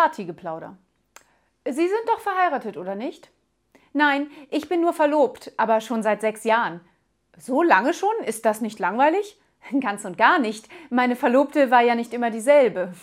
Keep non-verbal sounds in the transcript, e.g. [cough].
Partygeplauder. Sie sind doch verheiratet, oder nicht? Nein, ich bin nur verlobt, aber schon seit sechs Jahren. So lange schon? Ist das nicht langweilig? [laughs] Ganz und gar nicht. Meine Verlobte war ja nicht immer dieselbe.